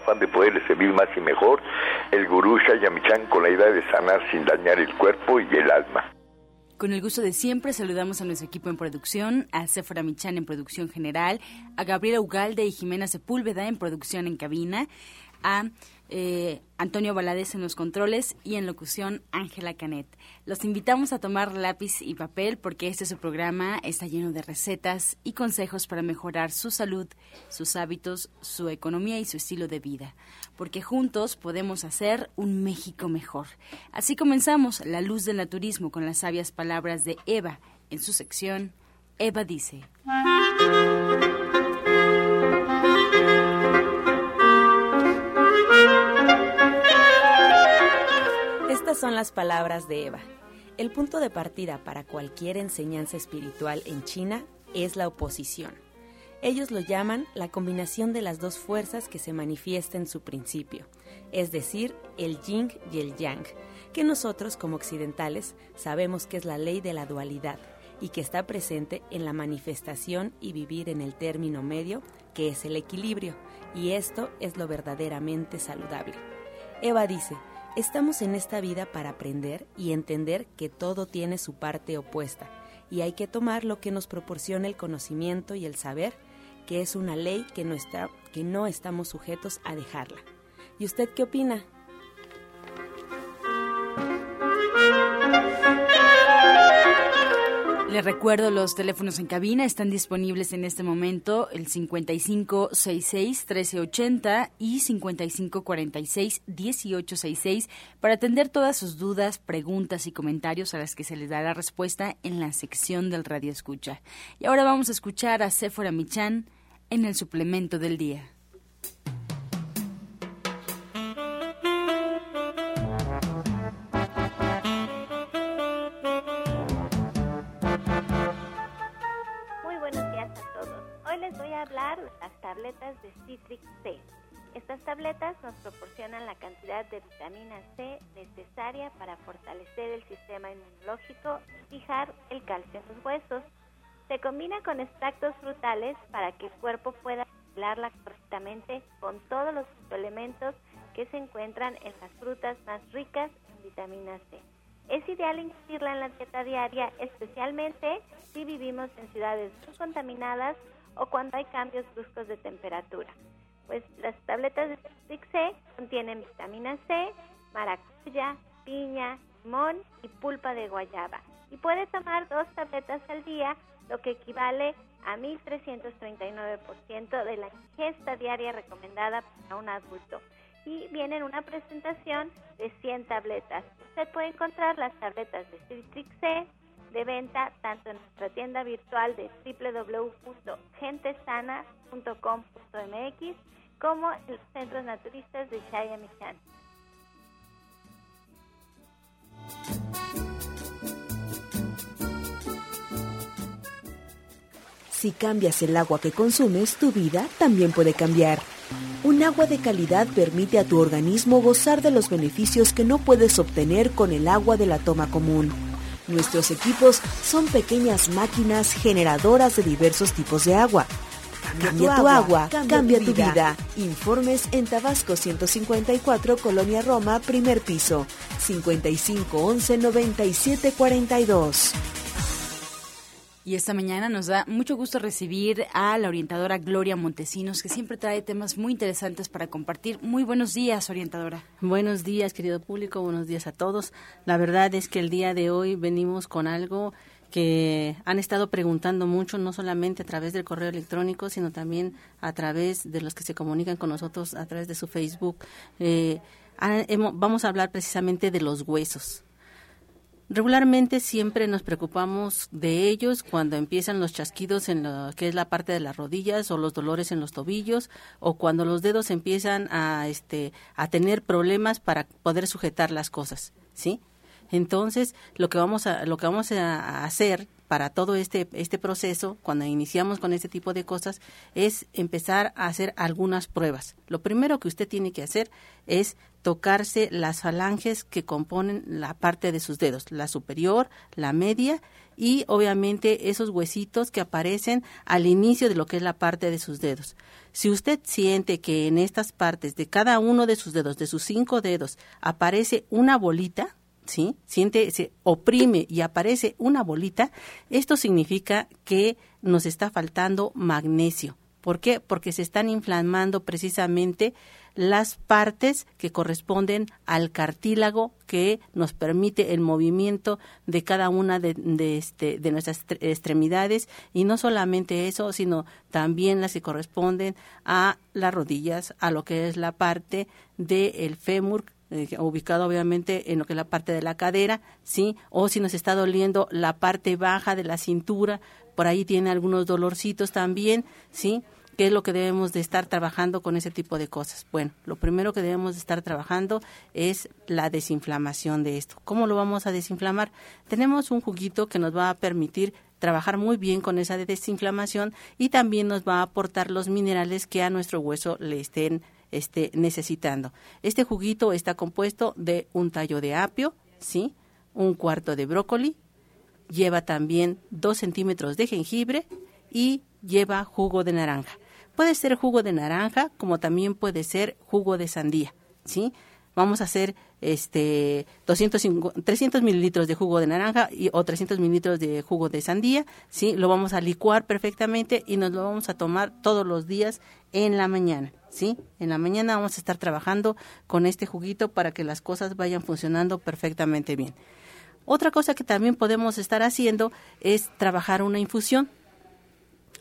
afán de poderle servir más y mejor, el gurú Shayamichan con la idea de sanar sin dañar el cuerpo y el alma. Con el gusto de siempre, saludamos a nuestro equipo en producción, a Sephora Michan en producción general, a Gabriela Ugalde y Jimena Sepúlveda en producción en cabina, a eh, Antonio Valadez en los controles y en locución Ángela Canet. Los invitamos a tomar lápiz y papel porque este su programa está lleno de recetas y consejos para mejorar su salud, sus hábitos, su economía y su estilo de vida. Porque juntos podemos hacer un México mejor. Así comenzamos La Luz del Naturismo con las sabias palabras de Eva en su sección Eva dice. Son las palabras de Eva. El punto de partida para cualquier enseñanza espiritual en China es la oposición. Ellos lo llaman la combinación de las dos fuerzas que se manifiesta en su principio, es decir, el yin y el yang, que nosotros como occidentales sabemos que es la ley de la dualidad y que está presente en la manifestación y vivir en el término medio, que es el equilibrio, y esto es lo verdaderamente saludable. Eva dice, Estamos en esta vida para aprender y entender que todo tiene su parte opuesta y hay que tomar lo que nos proporciona el conocimiento y el saber, que es una ley que no, está, que no estamos sujetos a dejarla. ¿Y usted qué opina? Recuerdo, los teléfonos en cabina están disponibles en este momento, el 5566-1380 y 5546-1866, para atender todas sus dudas, preguntas y comentarios a las que se les dará respuesta en la sección del Radio Escucha. Y ahora vamos a escuchar a Sephora Michan en el suplemento del día. Tabletas de Citrix C. Estas tabletas nos proporcionan la cantidad de vitamina C necesaria para fortalecer el sistema inmunológico y fijar el calcio en los huesos. Se combina con extractos frutales para que el cuerpo pueda asimilarla correctamente con todos los elementos que se encuentran en las frutas más ricas en vitamina C. Es ideal incluirla en la dieta diaria, especialmente si vivimos en ciudades muy contaminadas o cuando hay cambios bruscos de temperatura. Pues las tabletas de Citrix C contienen vitamina C, maracuya, piña, limón y pulpa de guayaba. Y puede tomar dos tabletas al día, lo que equivale a 1.339% de la ingesta diaria recomendada para un adulto. Y viene en una presentación de 100 tabletas. Usted puede encontrar las tabletas de Citrix C de venta tanto en nuestra tienda virtual de www.gentesana.com.mx como en los centros naturistas de Chayamichán. Si cambias el agua que consumes, tu vida también puede cambiar. Un agua de calidad permite a tu organismo gozar de los beneficios que no puedes obtener con el agua de la toma común. Nuestros equipos son pequeñas máquinas generadoras de diversos tipos de agua. Cambia, tu, agua, cambia, tu, vida. Informes en Tabasco 154, Colonia Roma, primer piso, 55 11 97 42. Y esta mañana nos da mucho gusto recibir a la orientadora Gloria Montesinos, que siempre trae temas muy interesantes para compartir. Muy buenos días, orientadora. Buenos días, querido público, buenos días a todos. La verdad es que el día de hoy venimos con algo que han estado preguntando mucho, no solamente a través del correo electrónico, sino también a través de los que se comunican con nosotros a través de su Facebook. Eh, vamos a hablar precisamente de los huesos. Regularmente siempre nos preocupamos de ellos cuando empiezan los chasquidos en lo que es la parte de las rodillas o los dolores en los tobillos o cuando los dedos empiezan a este a tener problemas para poder sujetar las cosas, ¿sí? Entonces, lo que vamos a, lo que vamos a hacer para todo este, este proceso, cuando iniciamos con este tipo de cosas, es empezar a hacer algunas pruebas. Lo primero que usted tiene que hacer es tocarse las falanges que componen la parte de sus dedos, la superior, la media y obviamente esos huesitos que aparecen al inicio de lo que es la parte de sus dedos. Si usted siente que en estas partes de cada uno de sus dedos, de sus cinco dedos, aparece una bolita, ¿sí? Siente, se oprime y aparece una bolita, esto significa que nos está faltando magnesio. ¿Por qué? Porque se están inflamando precisamente las partes que corresponden al cartílago que nos permite el movimiento de cada una de, este, de nuestras extremidades y no solamente eso, sino también las que corresponden a las rodillas, a lo que es la parte del fémur eh, ubicado obviamente en lo que es la parte de la cadera, ¿sí? O si nos está doliendo la parte baja de la cintura, por ahí tiene algunos dolorcitos también, ¿sí? ¿Qué es lo que debemos de estar trabajando con ese tipo de cosas? Bueno, lo primero que debemos de estar trabajando es la desinflamación de esto. ¿Cómo lo vamos a desinflamar? Tenemos un juguito que nos va a permitir trabajar muy bien con esa desinflamación y también nos va a aportar los minerales que a nuestro hueso le estén esté necesitando. Este juguito está compuesto de un tallo de apio, ¿sí? un cuarto de brócoli, lleva también dos centímetros de jengibre y lleva jugo de naranja. Puede ser jugo de naranja como también puede ser jugo de sandía, ¿sí? Vamos a hacer este 250, 300 mililitros de jugo de naranja y, o 300 mililitros de jugo de sandía, ¿sí? Lo vamos a licuar perfectamente y nos lo vamos a tomar todos los días en la mañana. ¿sí? En la mañana vamos a estar trabajando con este juguito para que las cosas vayan funcionando perfectamente bien. Otra cosa que también podemos estar haciendo es trabajar una infusión.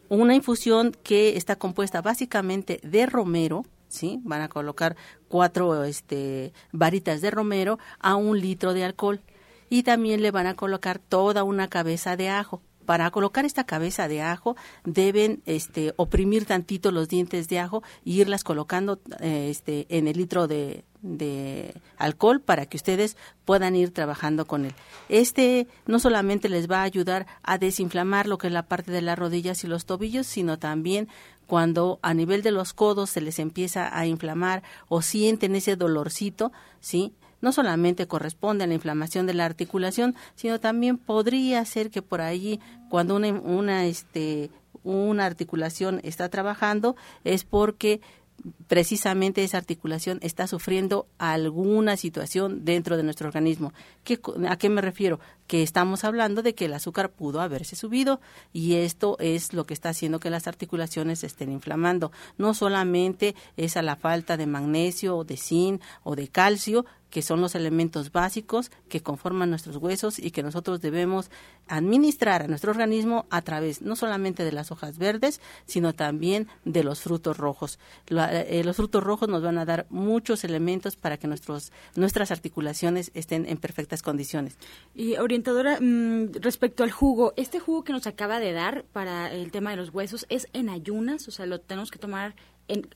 Una infusión que está compuesta básicamente de romero, ¿sí? Van a colocar cuatro este, varitas de romero a un litro de alcohol. Y también le van a colocar toda una cabeza de ajo para colocar esta cabeza de ajo deben este, oprimir tantito los dientes de ajo e irlas colocando eh, este, en el litro de, de alcohol para que ustedes puedan ir trabajando con él. Este no solamente les va a ayudar a desinflamar lo que es la parte de las rodillas y los tobillos, sino también cuando a nivel de los codos se les empieza a inflamar o sienten ese dolorcito, ¿sí? no solamente corresponde a la inflamación de la articulación, sino también podría ser que por allí, cuando una, una, este, una articulación está trabajando, es porque precisamente esa articulación está sufriendo alguna situación dentro de nuestro organismo. ¿Qué, ¿A qué me refiero? Que estamos hablando de que el azúcar pudo haberse subido y esto es lo que está haciendo que las articulaciones estén inflamando. No solamente es a la falta de magnesio o de zinc o de calcio, que son los elementos básicos que conforman nuestros huesos y que nosotros debemos administrar a nuestro organismo a través no solamente de las hojas verdes, sino también de los frutos rojos. Eh, los frutos rojos nos van a dar muchos elementos para que nuestros, nuestras articulaciones estén en condiciones. Y orientadora, mm, respecto al jugo, este jugo que nos acaba de dar para el tema de los huesos es en ayunas, o sea, lo tenemos que tomar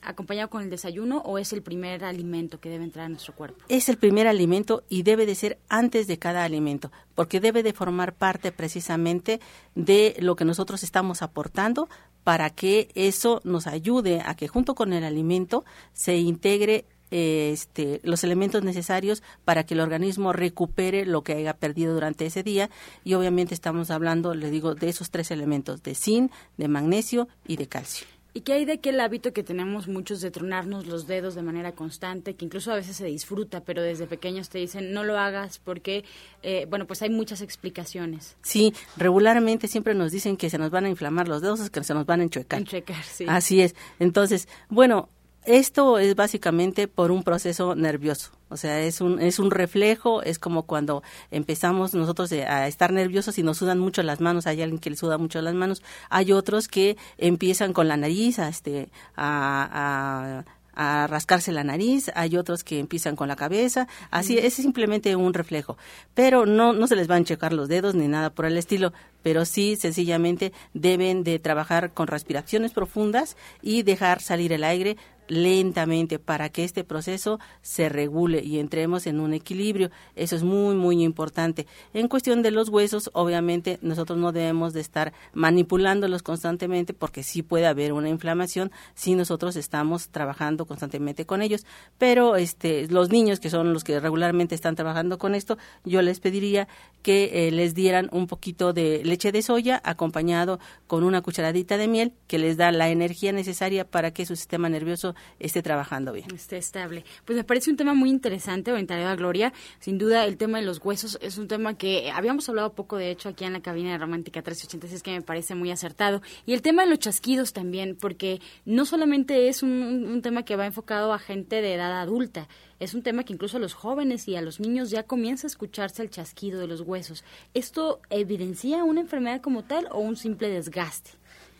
acompañado con el desayuno o es el primer alimento que debe entrar a nuestro cuerpo? Es el primer alimento y debe de ser antes de cada alimento, porque debe de formar parte precisamente de lo que nosotros estamos aportando para que eso nos ayude a que junto con el alimento se integre este, los elementos necesarios para que el organismo recupere lo que haya perdido durante ese día y obviamente estamos hablando, le digo, de esos tres elementos, de zinc, de magnesio y de calcio. ¿Y qué hay de aquel hábito que tenemos muchos de tronarnos los dedos de manera constante, que incluso a veces se disfruta, pero desde pequeños te dicen no lo hagas porque, eh, bueno, pues hay muchas explicaciones. Sí, regularmente siempre nos dicen que se nos van a inflamar los dedos, que se nos van a enchuecar. Enchuecar, sí. Así es. Entonces, bueno, esto es básicamente por un proceso nervioso. O sea, es un, es un reflejo, es como cuando empezamos nosotros a estar nerviosos y nos sudan mucho las manos, hay alguien que le suda mucho las manos, hay otros que empiezan con la nariz a, este, a, a rascarse la nariz, hay otros que empiezan con la cabeza, así es simplemente un reflejo, pero no no se les van a checar los dedos ni nada por el estilo, pero sí sencillamente deben de trabajar con respiraciones profundas y dejar salir el aire lentamente para que este proceso se regule y entremos en un equilibrio. Eso es muy, muy importante. En cuestión de los huesos, obviamente nosotros no debemos de estar manipulándolos constantemente porque sí puede haber una inflamación si nosotros estamos trabajando constantemente con ellos. Pero este, los niños que son los que regularmente están trabajando con esto, yo les pediría que eh, les dieran un poquito de leche de soya acompañado con una cucharadita de miel que les da la energía necesaria para que su sistema nervioso esté trabajando bien. Esté estable. Pues me parece un tema muy interesante, orientado Gloria. Sin duda, el tema de los huesos es un tema que habíamos hablado poco, de hecho, aquí en la cabina de Romántica 386, que me parece muy acertado. Y el tema de los chasquidos también, porque no solamente es un, tema que va enfocado a gente de edad adulta, es un tema que incluso a los jóvenes y a los niños ya comienza a escucharse el chasquido de los huesos. ¿Esto evidencia una enfermedad como tal o un simple desgaste?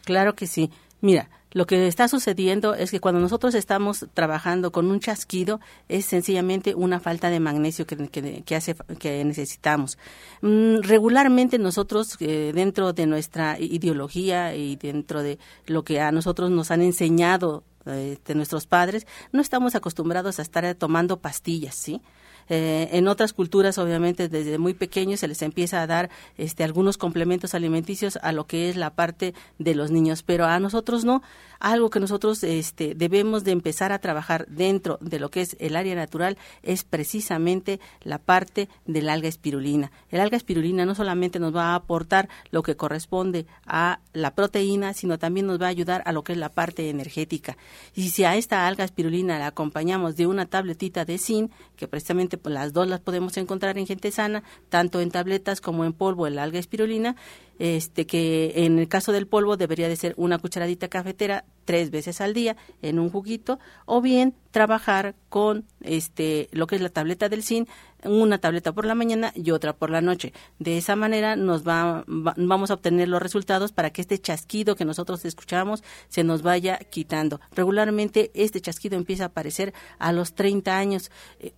Claro que sí. Mira, lo que está sucediendo es que cuando nosotros estamos trabajando con un chasquido es sencillamente una falta de magnesio que, hace, que necesitamos. Mm, regularmente nosotros eh, dentro de nuestra ideología y dentro de lo que a nosotros nos han enseñado eh, de nuestros padres, no estamos acostumbrados a estar tomando pastillas, ¿sí? Eh, en otras culturas, obviamente, desde muy pequeños se les empieza a dar este, algunos complementos alimenticios a lo que es la parte de los niños, pero a nosotros no. Algo que nosotros este, debemos de empezar a trabajar dentro de lo que es el área natural es precisamente la parte del alga espirulina. El alga espirulina no solamente nos va a aportar lo que corresponde a la proteína, sino también nos va a ayudar a lo que es la parte energética. Y si a esta alga espirulina la acompañamos de una tabletita de zinc, que precisamente pues, las dos las podemos encontrar en gente sana, tanto en tabletas como en polvo, el alga espirulina, este que en el caso del polvo debería de ser una cucharadita cafetera tres veces al día en un juguito o bien trabajar con este lo que es la tableta del zinc una tableta por la mañana y otra por la noche. De esa manera nos va, vamos a obtener los resultados para que este chasquido que nosotros escuchamos se nos vaya quitando. Regularmente este chasquido empieza a aparecer a los 30 años. Eh,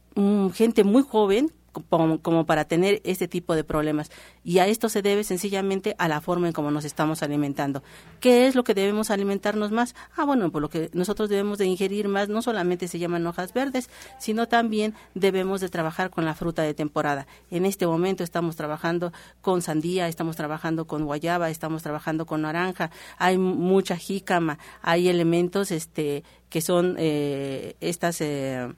gente muy joven como, para tener este tipo de problemas. Y a esto se debe sencillamente a la forma en cómo nos estamos alimentando. ¿Qué es lo que debemos alimentarnos más? Ah, bueno, por lo que nosotros debemos de ingerir más, no solamente se llaman hojas verdes, sino también debemos de trabajar con la fruta de temporada. En este momento estamos trabajando con sandía, estamos trabajando con guayaba, estamos trabajando con naranja, hay mucha jícama, hay elementos este que son eh, estas eh,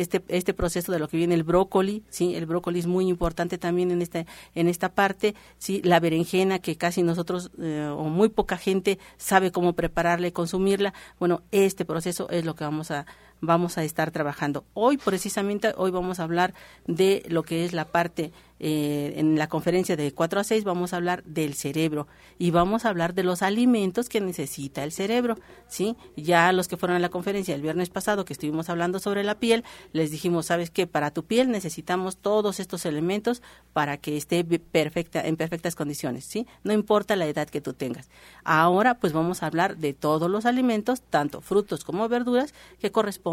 este, este proceso de lo que viene el brócoli, ¿sí? El brócoli es muy importante también en, este, en esta parte, ¿sí? La berenjena, que casi nosotros eh, o muy poca gente sabe cómo prepararla y consumirla. Bueno, este proceso es lo que vamos a, vamos a estar trabajando. Hoy, precisamente, hoy vamos a hablar de lo que es la parte eh, en la conferencia de 4 a 6 vamos a hablar del cerebro y vamos a hablar de los alimentos que necesita el cerebro, ¿sí? Ya los que fueron a la conferencia el viernes pasado que estuvimos hablando sobre la piel, les dijimos, ¿sabes qué? Para tu piel necesitamos todos estos elementos para que esté perfecta en perfectas condiciones, ¿sí? No importa la edad que tú tengas. Ahora pues vamos a hablar de todos los alimentos, tanto frutos como verduras que corresponden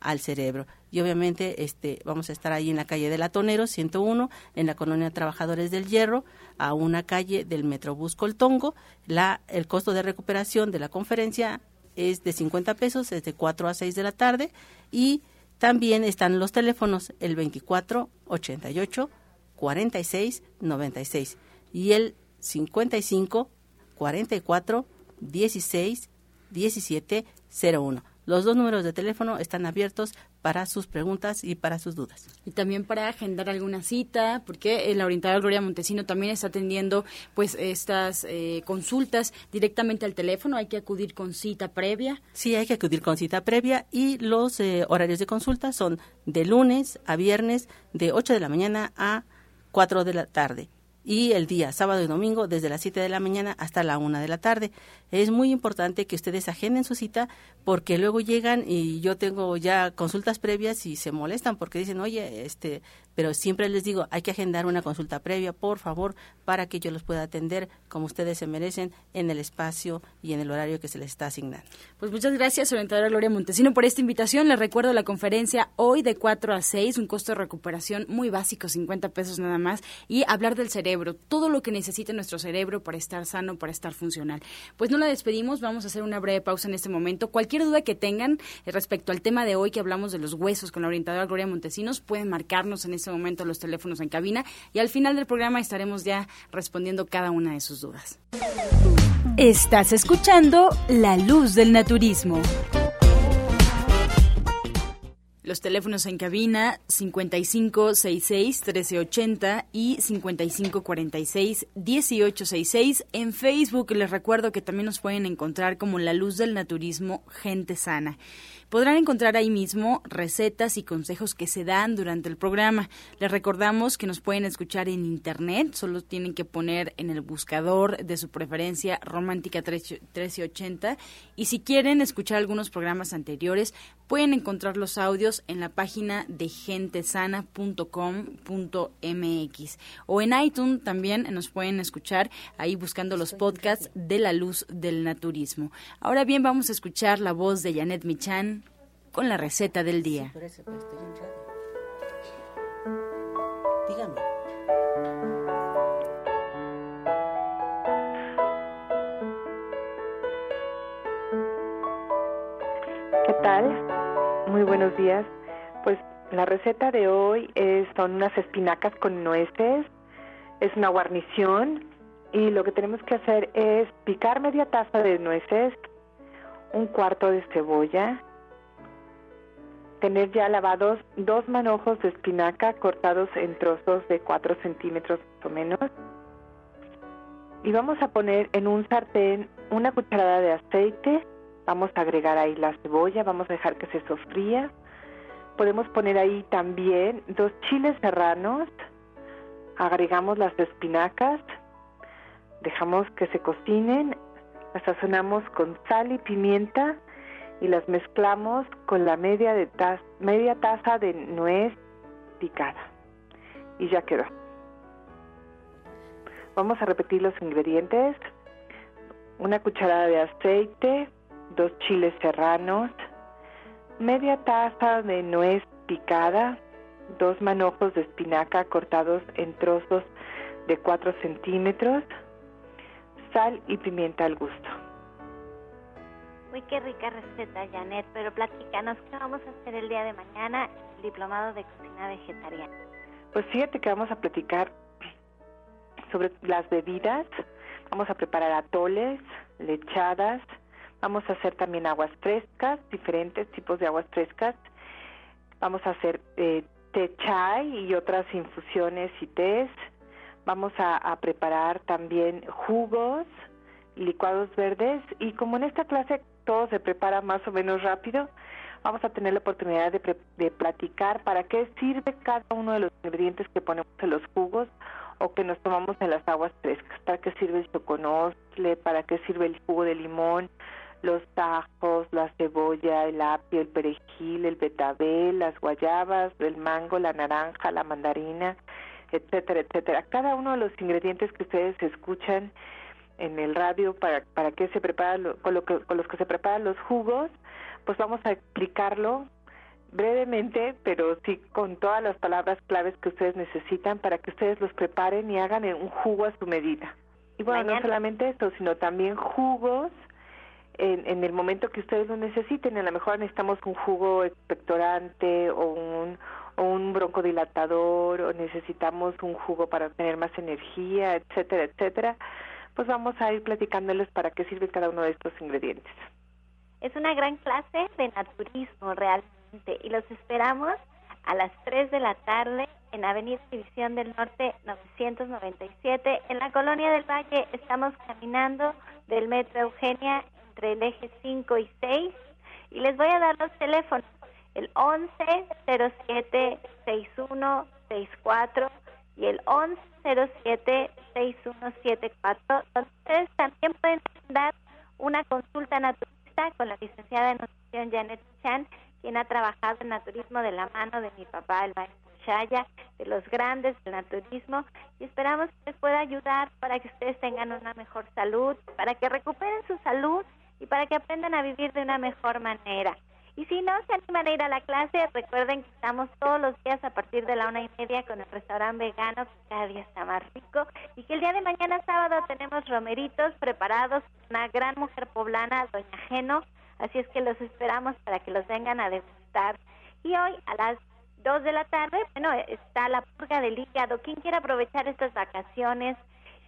al cerebro. Y obviamente este vamos a estar ahí en la calle de Latonero 101 en la colonia Trabajadores del Hierro a una calle del Metrobús Coltongo. La el costo de recuperación de la conferencia es de 50 pesos es de 4 a 6 de la tarde. Y también están los teléfonos el 24 88 46 96 y el 55 44 16 17 01 los dos números de teléfono están abiertos para sus preguntas y para sus dudas. Y también para agendar alguna cita, porque la orientadora Gloria Montesino también está atendiendo pues estas eh, consultas directamente al teléfono. Hay que acudir con cita previa. Sí, hay que acudir con cita previa y los eh, horarios de consulta son de lunes a viernes de 8 de la mañana a 4 de la tarde y el día sábado y domingo desde las 7 de la mañana hasta la 1 de la tarde. Es muy importante que ustedes agenden su cita porque luego llegan y yo tengo ya consultas previas y se molestan porque dicen, oye, este, pero siempre les digo, hay que agendar una consulta previa, por favor, para que yo los pueda atender como ustedes se merecen en el espacio y en el horario que se les está asignando. Pues muchas gracias, orientadora Gloria Montesino, por esta invitación. Les recuerdo la conferencia hoy de 4 a 6, un costo de recuperación muy básico, 50 pesos nada más, y hablar del cerebro, todo lo que necesita nuestro cerebro para estar sano, para estar funcional. Pues no la despedimos, vamos a hacer una breve pausa en este momento. Cualquier duda que tengan respecto al tema de hoy que hablamos de los huesos con la orientadora Gloria Montesinos, pueden marcarnos en este momento los teléfonos en cabina y al final del programa estaremos ya respondiendo cada una de sus dudas. Estás escuchando La Luz del Naturismo. Los teléfonos en cabina 5566-1380 y 5546-1866. En Facebook les recuerdo que también nos pueden encontrar como La Luz del Naturismo Gente Sana. Podrán encontrar ahí mismo recetas y consejos que se dan durante el programa. Les recordamos que nos pueden escuchar en internet, solo tienen que poner en el buscador de su preferencia Romántica 1380 y si quieren escuchar algunos programas anteriores, pueden encontrar los audios en la página de gentesana.com.mx o en iTunes también nos pueden escuchar ahí buscando los podcasts de la luz del naturismo. Ahora bien, vamos a escuchar la voz de Janet Michan con la receta del día. Dígame. ¿Qué tal? Muy buenos días. Pues la receta de hoy es, son unas espinacas con nueces. Es una guarnición y lo que tenemos que hacer es picar media taza de nueces, un cuarto de cebolla, tener ya lavados dos manojos de espinaca cortados en trozos de 4 centímetros o menos. Y vamos a poner en un sartén una cucharada de aceite. Vamos a agregar ahí la cebolla, vamos a dejar que se sofría. Podemos poner ahí también dos chiles serranos. Agregamos las espinacas. Dejamos que se cocinen. Las sazonamos con sal y pimienta y las mezclamos con la media, de media taza de nuez picada. Y ya quedó. Vamos a repetir los ingredientes. Una cucharada de aceite, dos chiles serranos, media taza de nuez picada, dos manojos de espinaca cortados en trozos de 4 centímetros, sal y pimienta al gusto. Qué rica receta, Janet, pero platícanos, ¿qué vamos a hacer el día de mañana el diplomado de cocina vegetariana? Pues fíjate que vamos a platicar sobre las bebidas, vamos a preparar atoles, lechadas, vamos a hacer también aguas frescas, diferentes tipos de aguas frescas, vamos a hacer eh, té chai y otras infusiones y tés, vamos a preparar también jugos, licuados verdes. Y como en esta clase todo se prepara más o menos rápido, vamos a tener la oportunidad de, de platicar para qué sirve cada uno de los ingredientes que ponemos en los jugos o que nos tomamos en las aguas frescas, para qué sirve el choconostle, para qué sirve el jugo de limón, los tajos, la cebolla, el apio, el perejil, el betabel, las guayabas, el mango, la naranja, la mandarina, etcétera, etcétera. Cada uno de los ingredientes que ustedes escuchan en el radio para, para qué se prepara con, lo que, con los que se preparan los jugos, pues vamos a explicarlo brevemente, pero sí con todas las palabras claves que ustedes necesitan para que ustedes los preparen y hagan un jugo a su medida. Y bueno, no solamente esto, sino también jugos en, en el momento que ustedes lo necesiten. A lo mejor necesitamos un jugo expectorante o un, o un broncodilatador o necesitamos un jugo para tener más energía, etcétera, etcétera pues vamos a ir platicándoles para qué sirve cada uno de estos ingredientes. Es una gran clase de naturismo realmente y los esperamos a las 3 de la tarde en Avenida División del Norte 997 en la Colonia del Valle. Estamos caminando del Metro Eugenia entre el eje 5 y 6 y les voy a dar los teléfonos. El 11 07 6164 y el 1107-6174, donde ustedes también pueden dar una consulta naturista con la licenciada de nutrición Janet Chan, quien ha trabajado en naturismo de la mano de mi papá, el maestro Shaya, de los grandes del naturismo, y esperamos que les pueda ayudar para que ustedes tengan una mejor salud, para que recuperen su salud y para que aprendan a vivir de una mejor manera. Y si no se animan a ir a la clase, recuerden que estamos todos los días a partir de la una y media con el restaurante vegano, que cada día está más rico, y que el día de mañana sábado tenemos romeritos preparados una gran mujer poblana, Doña Geno, así es que los esperamos para que los vengan a degustar. Y hoy a las dos de la tarde, bueno, está la purga del hígado. ¿Quién quiere aprovechar estas vacaciones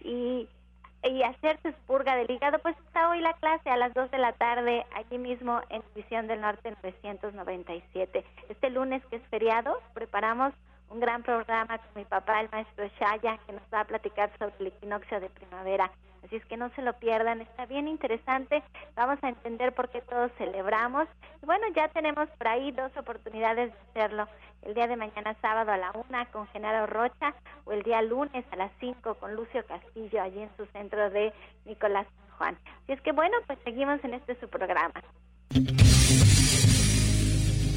y y hacer su purga del hígado, pues está hoy la clase a las 2 de la tarde, allí mismo en División del Norte 997. Este lunes que es feriado, preparamos un gran programa con mi papá, el maestro Shaya, que nos va a platicar sobre el equinoccio de primavera. Así es que no se lo pierdan, está bien interesante, vamos a entender por qué todos celebramos. Y bueno, ya tenemos por ahí dos oportunidades de hacerlo. El día de mañana sábado a la una con Genaro Rocha o el día lunes a las cinco con Lucio Castillo allí en su centro de Nicolás Juan. Así es que bueno, pues seguimos en este su programa.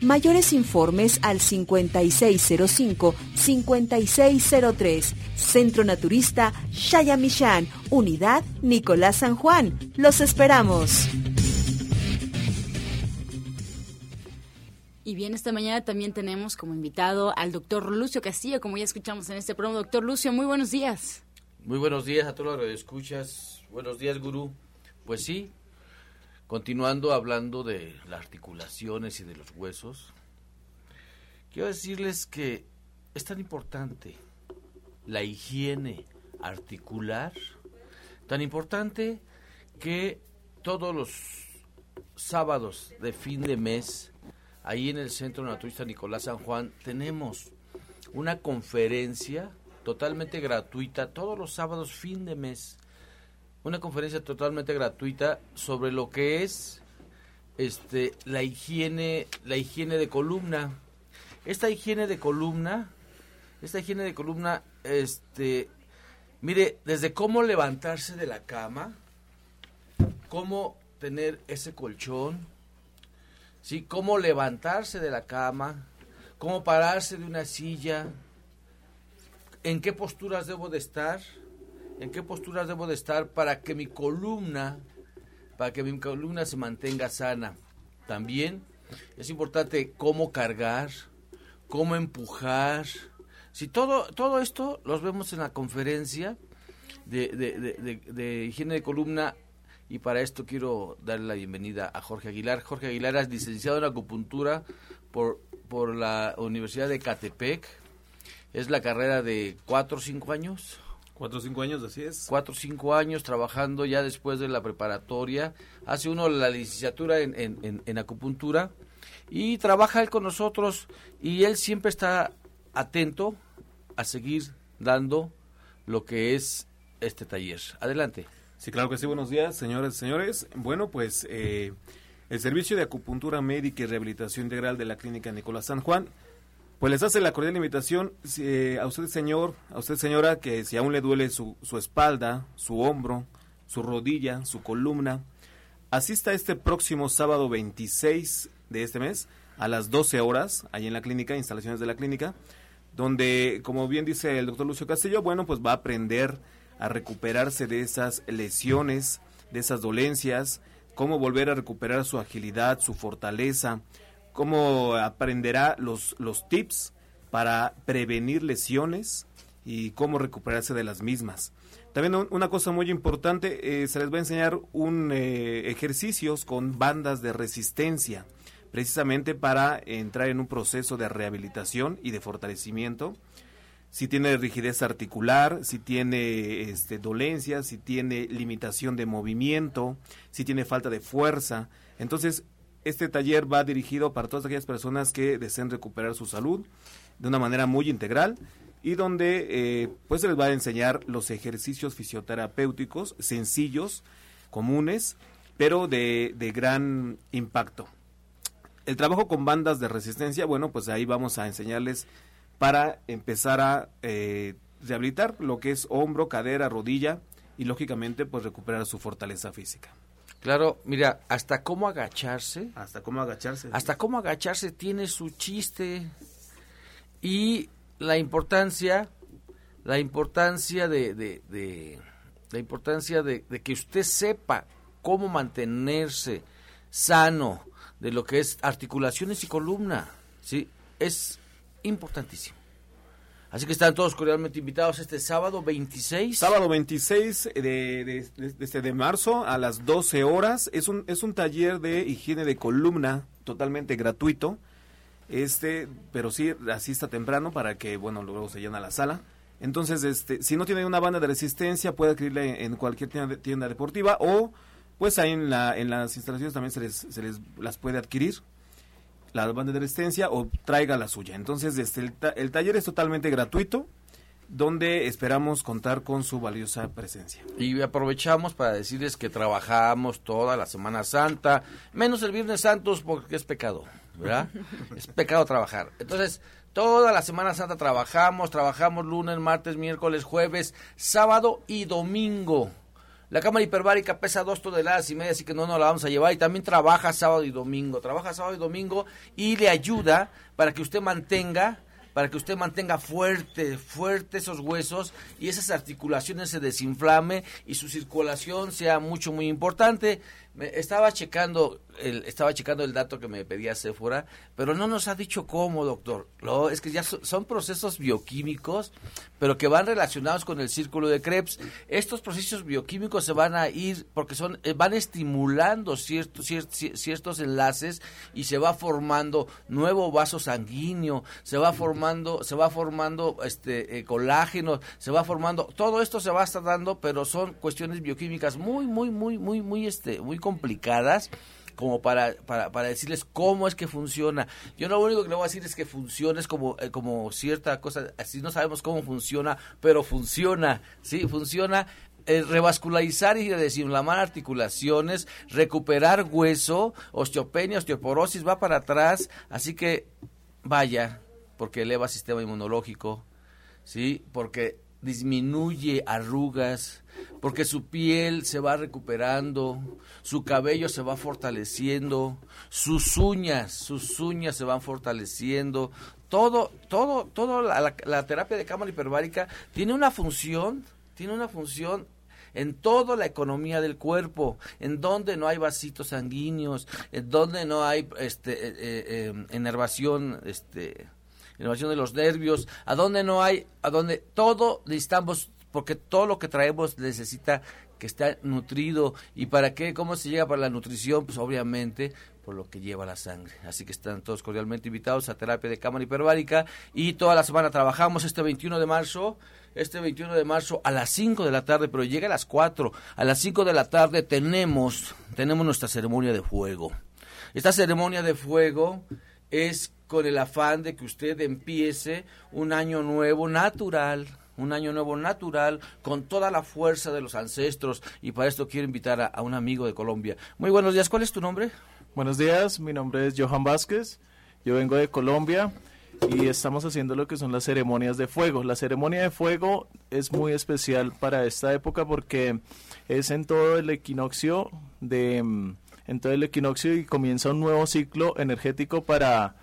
Mayores informes al 5605-5603. Centro Naturista Shayamishan, Unidad Nicolás San Juan. Los esperamos. Y bien, esta mañana también tenemos como invitado al doctor Lucio Castillo, como ya escuchamos en este programa. Doctor Lucio, muy buenos días. Muy buenos días a todos los que escuchas. Buenos días, gurú. Pues sí, Continuando hablando de las articulaciones y de los huesos, quiero decirles que es tan importante la higiene articular, tan importante que todos los sábados de fin de mes, ahí en el Centro Naturista Nicolás San Juan, tenemos una conferencia totalmente gratuita, todos los sábados fin de mes, una conferencia totalmente gratuita sobre lo que es este la higiene la higiene de columna. Esta higiene de columna esta higiene de columna este mire desde cómo levantarse de la cama cómo tener ese colchón sí cómo levantarse de la cama cómo pararse de una silla en qué posturas debo de estar en qué posturas debo de estar para que mi columna, para que mi columna se mantenga sana. También es importante cómo cargar, cómo empujar. Si todo, todo esto los vemos en la conferencia de, de, higiene de columna y para esto quiero darle la bienvenida a Jorge Aguilar. Jorge Aguilar es licenciado en acupuntura por, por la Universidad de Catepec. Es la carrera de cuatro o cinco años. Cuatro o cinco años, así es. Cuatro o cinco años trabajando ya después de la preparatoria. Hace uno la licenciatura en, en, en, acupuntura y trabaja él con nosotros y él siempre está atento a seguir dando lo que es este taller. Adelante. Sí, claro que sí. Buenos días, señores y señores. Bueno, pues eh, el servicio de acupuntura médica y rehabilitación integral de la clínica Nicolás San Juan pues les hace la cordial invitación eh, a usted, señor, a usted, señora, que si aún le duele su, su espalda, su hombro, su rodilla, su columna, asista este próximo sábado 26 de este mes a las 12 horas, ahí en la clínica, instalaciones de la clínica, donde, como bien dice el doctor Lucio Castillo, bueno, pues va a aprender a recuperarse de esas lesiones, de esas dolencias, cómo volver a recuperar su agilidad, su fortaleza, cómo aprenderá los, los tips para prevenir lesiones y cómo recuperarse de las mismas. También una cosa muy importante, eh, se les va a enseñar un eh, ejercicios con bandas de resistencia, precisamente para entrar en un proceso de rehabilitación y de fortalecimiento. Si tiene rigidez articular, si tiene este, dolencia, si tiene limitación de movimiento, si tiene falta de fuerza. Entonces, este taller va dirigido para todas aquellas personas que deseen recuperar su salud de una manera muy integral y donde eh, pues se les va a enseñar los ejercicios fisioterapéuticos sencillos, comunes, pero de, gran impacto. El trabajo con bandas de resistencia, bueno, pues ahí vamos a enseñarles para empezar a eh, rehabilitar lo que es hombro, cadera, rodilla y lógicamente pues recuperar su fortaleza física. Claro, mira, hasta cómo agacharse. Hasta cómo agacharse. Hasta cómo agacharse tiene su chiste. Y la importancia, la importancia de, de, la importancia de, que usted sepa cómo mantenerse sano de lo que es articulaciones y columna, sí, es importantísimo. Así que están todos cordialmente invitados este sábado 26. Sábado 26 de, de, este, de, marzo a las 12 horas. Es un, es un taller de higiene de columna totalmente gratuito este, pero sí asista temprano para que, bueno, luego se llena la sala. Entonces, este, si no tiene una banda de resistencia, puede adquirirla en, cualquier tienda, deportiva o, pues ahí en, la, en las instalaciones también se les, se les las puede adquirir la banda de resistencia o traiga la suya. Entonces, este, el, el taller es totalmente gratuito donde esperamos contar con su valiosa presencia. Y aprovechamos para decirles que trabajamos toda la Semana Santa, menos el Viernes Santos porque es pecado. ¿verdad? es pecado trabajar. Entonces, toda la Semana Santa trabajamos, trabajamos lunes, martes, miércoles, jueves, sábado y domingo. La cámara hiperbárica pesa dos toneladas y media, así que no nos la vamos a llevar. Y también trabaja sábado y domingo. Trabaja sábado y domingo y le ayuda para que usted mantenga para que usted mantenga fuerte, fuerte esos huesos y esas articulaciones se desinflame y su circulación sea mucho, muy importante. Me estaba checando el, estaba checando el dato que me pedía Sephora, pero no nos ha dicho cómo, doctor. Lo, es que ya son procesos bioquímicos, pero que van relacionados con el círculo de Krebs. Estos procesos bioquímicos se van a ir porque son eh, van estimulando ciertos ciertos enlaces y se va formando nuevo vaso sanguíneo, se va formando se va formando este eh, colágeno, se va formando todo esto se va a estar dando, pero son cuestiones bioquímicas muy muy muy muy muy este muy complicadas como para, para, para, decirles cómo es que funciona. Yo lo único que le voy a decir es que funciona, es como, eh, como cierta cosa, así no sabemos cómo funciona, pero funciona, ¿sí? Funciona eh, revascularizar y desinflamar articulaciones, recuperar hueso, osteopenia, osteoporosis, va para atrás, así que vaya, porque eleva el sistema inmunológico, ¿sí? Porque disminuye arrugas, porque su piel se va recuperando, su cabello se va fortaleciendo, sus uñas, sus uñas se van fortaleciendo, todo, todo, todo la, terapia de cámara hiperbárica tiene una función, tiene una función en toda la economía del cuerpo, en donde no hay vasitos sanguíneos, en donde no hay este eh, eh, eh, enervación, este enervación de los nervios, a donde no hay, a donde todo necesitamos porque todo lo que traemos necesita que esté nutrido. ¿Y para qué? ¿Cómo se llega para la nutrición? Pues obviamente por lo que lleva la sangre. Así que están todos cordialmente invitados a terapia de cámara hiperbárica y toda la semana trabajamos este 21 de marzo, este 21 de marzo a las 5 de la tarde, pero llega a las 4. A las 5 de la tarde tenemos tenemos nuestra ceremonia de fuego. Esta ceremonia de fuego es con el afán de que usted empiece un año nuevo natural, un año nuevo natural con toda la fuerza de los ancestros y para esto quiero invitar a, un amigo de Colombia. Muy buenos días, ¿cuál es tu nombre? Buenos días, mi nombre es Johan Vázquez, yo vengo de Colombia y estamos haciendo lo que son las ceremonias de fuego. La ceremonia de fuego es muy especial para esta época porque es en todo el equinoccio de mm, en todo el equinoccio y comienza un nuevo ciclo energético para,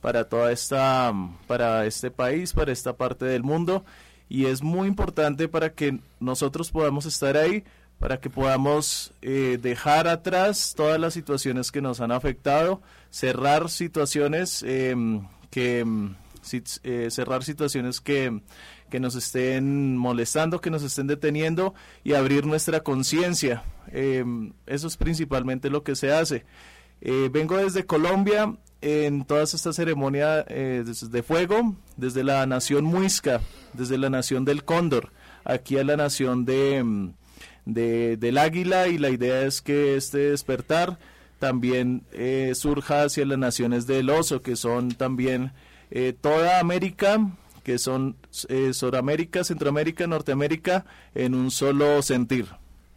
para toda esta, para este país, para esta parte del mundo y es muy importante para que nosotros podamos estar ahí, para que podamos eh, dejar atrás todas las situaciones que nos han afectado, cerrar situaciones em, que em, eh, cerrar situaciones que, que nos estén molestando, que nos estén deteniendo y abrir nuestra conciencia. Em, eso es principalmente lo que se hace. Eh, vengo desde Colombia en todas estas ceremonias eh, de fuego, desde la nación muisca, desde la nación del cóndor, aquí a la nación de, mm, de del águila y la idea es que este despertar también eh, surja hacia las naciones del oso, que son también eh, toda América, que son eh, Suramérica, Centroamérica, Norteamérica, en un solo sentir,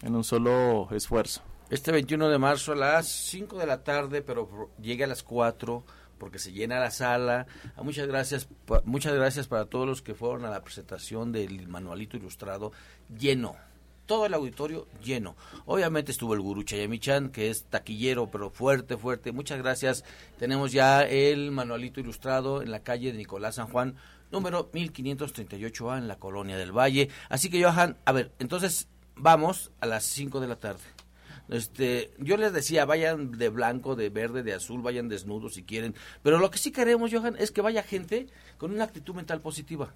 en un solo esfuerzo. Este 21 de marzo a las 5 de la tarde, pero llegue a las 4 porque se llena la sala. Ah, muchas gracias, muchas gracias para todos los que fueron a la presentación del manualito ilustrado lleno. Todo el auditorio lleno. Obviamente estuvo el gurú Chayamichan, que es taquillero, pero fuerte, fuerte. Muchas gracias. Tenemos ya el manualito ilustrado en la calle de Nicolás San Juan, número 1538A, en la Colonia del Valle. Así que, Johan, a ver, entonces vamos a las 5 de la tarde. Este, yo les decía, vayan de blanco, de verde, de azul, vayan desnudos si quieren. Pero lo que sí queremos, Johan, es que vaya gente con una actitud mental positiva.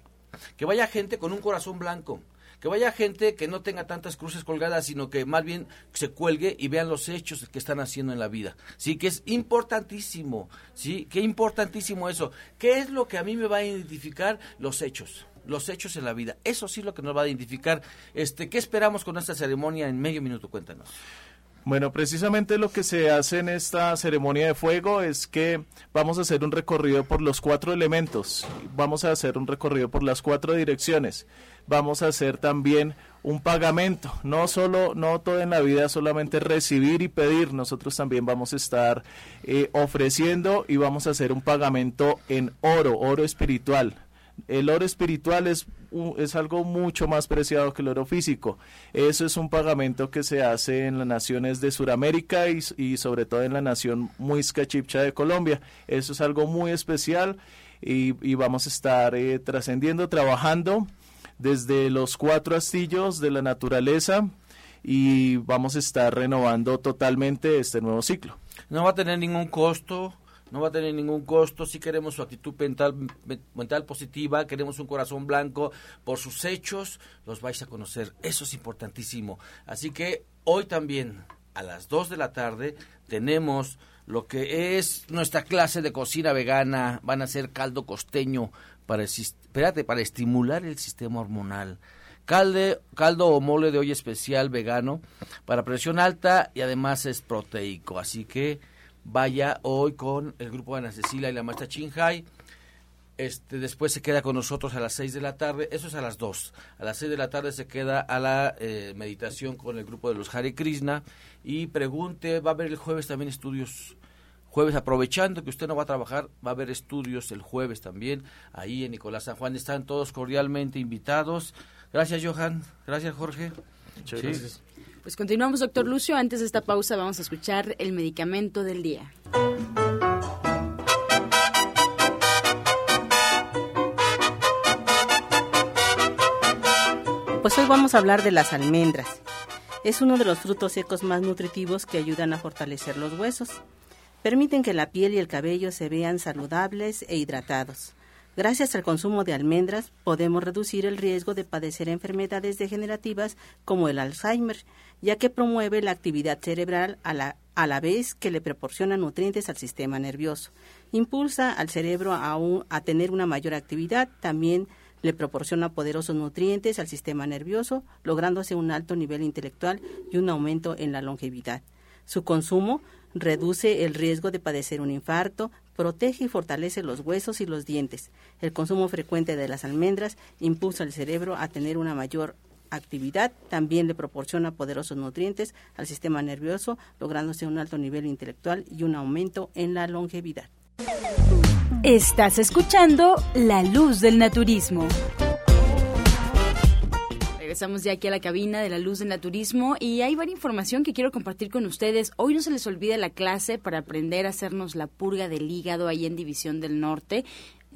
Que vaya gente con un corazón blanco. Que vaya gente que no tenga tantas cruces colgadas, sino que más bien se cuelgue y vean los hechos que están haciendo en la vida. Sí, que es importantísimo. Sí, que importantísimo eso. ¿Qué es lo que a mí me va a identificar? Los hechos los hechos en la vida. Eso sí es lo que nos va a identificar. Este, ¿Qué esperamos con esta ceremonia en medio minuto? Cuéntanos. Bueno, precisamente lo que se hace en esta ceremonia de fuego es que vamos a hacer un recorrido por los cuatro elementos, vamos a hacer un recorrido por las cuatro direcciones, vamos a hacer también un pagamento, no solo, no todo en la vida solamente recibir y pedir, nosotros también vamos a estar eh, ofreciendo y vamos a hacer un pagamento en oro, oro espiritual, el oro espiritual es, es algo mucho más preciado que el oro físico. Eso es un pagamento que se hace en las naciones de Sudamérica y, sobre todo en la nación Muisca Chipcha de Colombia. Eso es algo muy especial y, vamos a estar eh, trascendiendo, trabajando desde los cuatro astillos de la naturaleza y vamos a estar renovando totalmente este nuevo ciclo. No va a tener ningún costo no va a tener ningún costo, si queremos su actitud mental, mental positiva, queremos un corazón blanco, por sus hechos los vais a conocer, eso es importantísimo. Así que hoy también a las 2 de la tarde tenemos lo que es nuestra clase de cocina vegana, van a ser caldo costeño para, espérate, para estimular el sistema hormonal. Calde, caldo o mole de hoy especial vegano para presión alta y además es proteico. Así que vaya hoy con el grupo de Ana Cecilia y la maestra Chinhai. Este, después se queda con nosotros a las 6 de la tarde, eso es a las 2. A las 6 de la tarde se queda a la eh, meditación con el grupo de los Hare Krishna y pregunte, va a haber el jueves también estudios. Jueves, aprovechando que usted no va a trabajar, va a haber estudios el jueves también, ahí en Nicolás San Juan. Están todos cordialmente invitados. Gracias, Johan. Gracias, Jorge. Muchas gracias. Pues continuamos, doctor Lucio. Antes de esta pausa vamos a escuchar el medicamento del día. Pues hoy vamos a hablar de las almendras. Es uno de los frutos secos más nutritivos que ayudan a fortalecer los huesos. Permiten que la piel y el cabello se vean saludables e hidratados. Gracias al consumo de almendras podemos reducir el riesgo de padecer enfermedades degenerativas como el Alzheimer, ya que promueve la actividad cerebral a la, a la vez que le proporciona nutrientes al sistema nervioso. Impulsa al cerebro a, a tener una mayor actividad, también le proporciona poderosos nutrientes al sistema nervioso, lográndose un alto nivel intelectual y un aumento en la longevidad. Su consumo reduce el riesgo de padecer un infarto, protege y fortalece los huesos y los dientes. El consumo frecuente de las almendras impulsa al cerebro a tener una mayor actividad, también le proporciona poderosos nutrientes al sistema nervioso, lográndose un alto nivel intelectual y un aumento en la longevidad. Estás escuchando La Luz del Naturismo. Regresamos ya aquí a la cabina de la luz del naturismo y hay varias información que quiero compartir con ustedes. Hoy no se les olvide la clase para aprender a hacernos la purga del hígado ahí en División del Norte.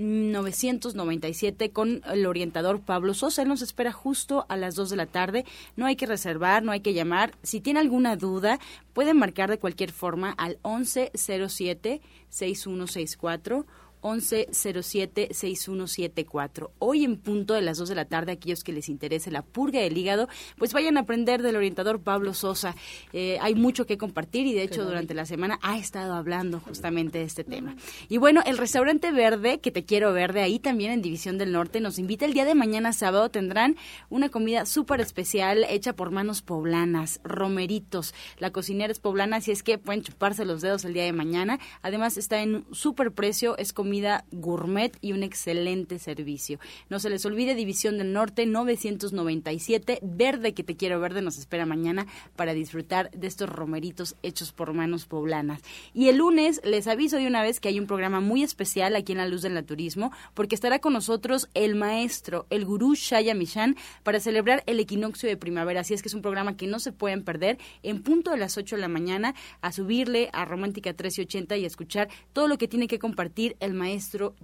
997 con el orientador Pablo Sosa. Él nos espera justo a las 2 de la tarde. No hay que reservar, no hay que llamar. Si tiene alguna duda, pueden marcar de cualquier forma al 1107 6164 1107-6174. Hoy en punto de las 2 de la tarde, aquellos que les interese la purga del hígado, pues vayan a aprender del orientador Pablo Sosa. Eh, hay mucho que compartir y de hecho durante la semana ha estado hablando justamente de este tema. Y bueno, el restaurante verde, que te quiero verde, ahí también en División del Norte, nos invita el día de mañana sábado. Tendrán una comida súper especial hecha por manos poblanas, romeritos. La cocinera es poblana, así es que pueden chuparse los dedos el día de mañana. Además está en súper precio, es comida comida gourmet y un excelente servicio. No se les olvide División del Norte 997, Verde que te quiero verde nos espera mañana para disfrutar de estos romeritos hechos por manos poblanas. Y el lunes les aviso de una vez que hay un programa muy especial aquí en La Luz del Naturismo porque estará con nosotros el maestro, el gurú Shaya Mishan para celebrar el equinoccio de primavera. Así es que es un programa que no se pueden perder en punto de las 8 de la mañana a subirle a Romántica 1380 y escuchar todo lo que tiene que compartir el maestro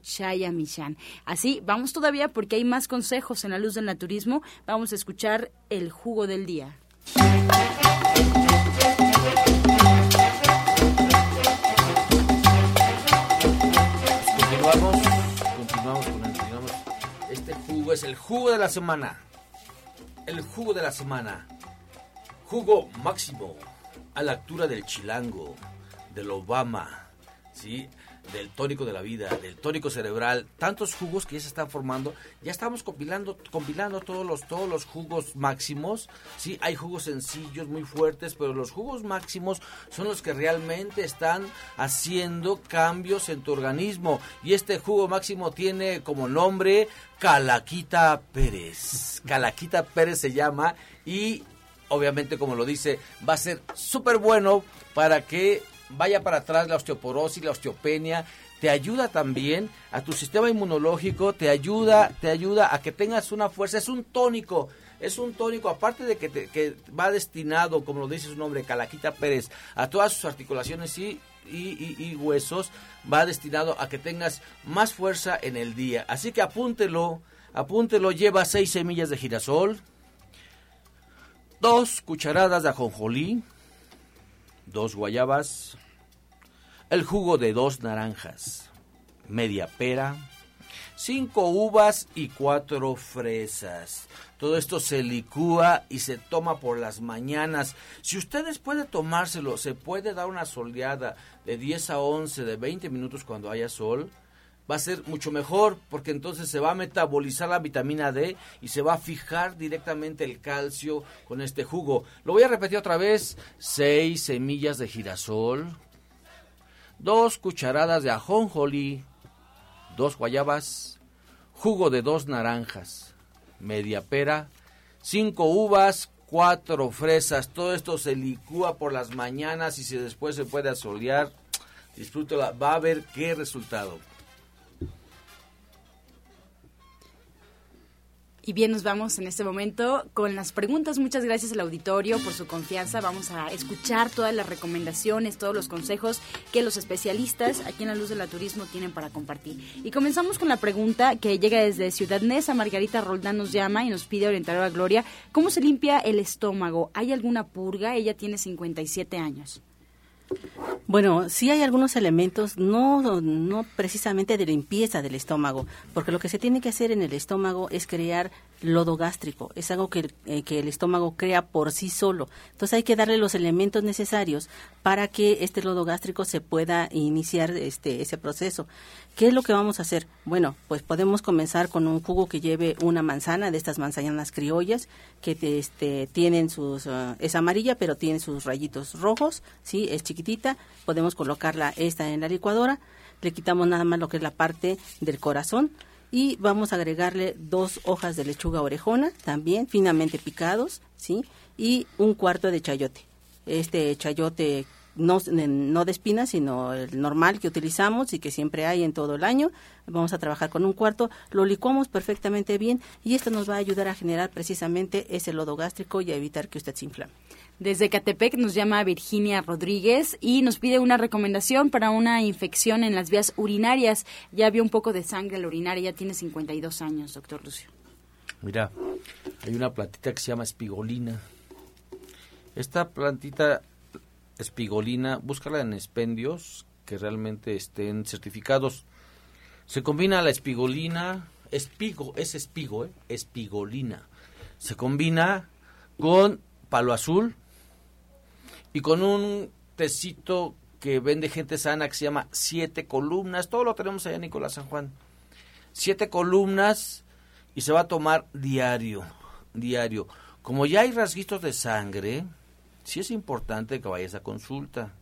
Chaya Michan. Así, vamos todavía porque hay más consejos en la luz del naturismo. Vamos a escuchar el jugo del día. Continuamos, continuamos con el, continuamos. Este jugo es el jugo de la semana. El jugo de la semana. Jugo máximo a la altura del chilango, del Obama, ¿sí? Del tónico de la vida, del tónico cerebral, tantos jugos que ya se están formando, ya estamos compilando, compilando todos los, todos los jugos máximos, sí, hay jugos sencillos, muy fuertes, pero los jugos máximos son los que realmente están haciendo cambios en tu organismo. Y este jugo máximo tiene como nombre Calaquita Pérez. Calaquita Pérez se llama y obviamente como lo dice, va a ser súper bueno para que vaya para atrás la osteoporosis, la osteopenia, te ayuda también a tu sistema inmunológico, te ayuda, te ayuda a que tengas una fuerza, es un tónico, es un tónico, aparte de que, que va destinado, como lo dice su nombre, Calaquita Pérez, a todas sus articulaciones y, y, y, huesos, va destinado a que tengas más fuerza en el día. Así que apúntelo, apúntelo, lleva seis semillas de girasol, dos cucharadas de ajonjolí, dos guayabas, el jugo de dos naranjas, media pera, cinco uvas y cuatro fresas. Todo esto se licúa y se toma por las mañanas. Si ustedes pueden tomárselo, se puede dar una soleada de 10 a 11, de 20 minutos cuando haya sol va a ser mucho mejor porque entonces se va a metabolizar la vitamina D y se va a fijar directamente el calcio con este jugo. Lo voy a repetir otra vez. Seis semillas de girasol, dos cucharadas de ajonjolí, dos guayabas, jugo de dos naranjas, media pera, cinco uvas, cuatro fresas. Todo esto se licúa por las mañanas y si después se puede asolear, disfrútela. Va a ver qué resultado. Y bien, nos vamos en este momento con las preguntas. Muchas gracias al auditorio por su confianza. Vamos a escuchar todas las recomendaciones, todos los consejos que los especialistas aquí en la Luz del Turismo tienen para compartir. Y comenzamos con la pregunta que llega desde Ciudad Neza. Margarita Roldán nos llama y nos pide orientar a Gloria. ¿Cómo se limpia el estómago? ¿Hay alguna purga? Ella tiene 57 años. Bueno, sí hay algunos elementos, no, no precisamente de limpieza del estómago, porque lo que se tiene que hacer en el estómago es crear lodo gástrico, es algo que, eh, que, el estómago crea por sí solo. Entonces hay que darle los elementos necesarios para que este lodo gástrico se pueda iniciar este, ese proceso. ¿Qué es lo que vamos a hacer? Bueno, pues podemos comenzar con un jugo que lleve una manzana, de estas manzanas criollas, que este, tienen sus, ah, es amarilla, pero tiene sus rayitos rojos, ¿sí? Es chiquitita. Podemos colocarla esta en la licuadora. Le quitamos nada más lo que es la parte del corazón y vamos a agregarle dos hojas de lechuga orejona, también finamente picados, ¿sí? Y un cuarto de chayote. Este chayote no, no de espinas, sino el normal que utilizamos y que siempre hay en todo el año. Vamos a trabajar con un cuarto, lo licuamos perfectamente bien y esto nos va a ayudar a generar precisamente ese lodo gástrico y a evitar que usted se inflame. Desde Catepec nos llama Virginia Rodríguez y nos pide una recomendación para una infección en las vías urinarias. Ya vio un poco de sangre en la urinaria, ya tiene 52 años, doctor Lucio. Mira, hay una plantita que se llama espigolina. Esta plantita espigolina, búscala en expendios que realmente estén certificados. Se combina la espigolina, espigo, es espigo, ¿eh? espigolina. Se combina con palo azul, y con un tecito que vende gente sana que se llama Siete Columnas. Todo lo tenemos allá Nicolás San Juan. Siete columnas y se va a tomar diario, diario. Como ya hay rasguitos de sangre, sí es importante que vayas a consulta.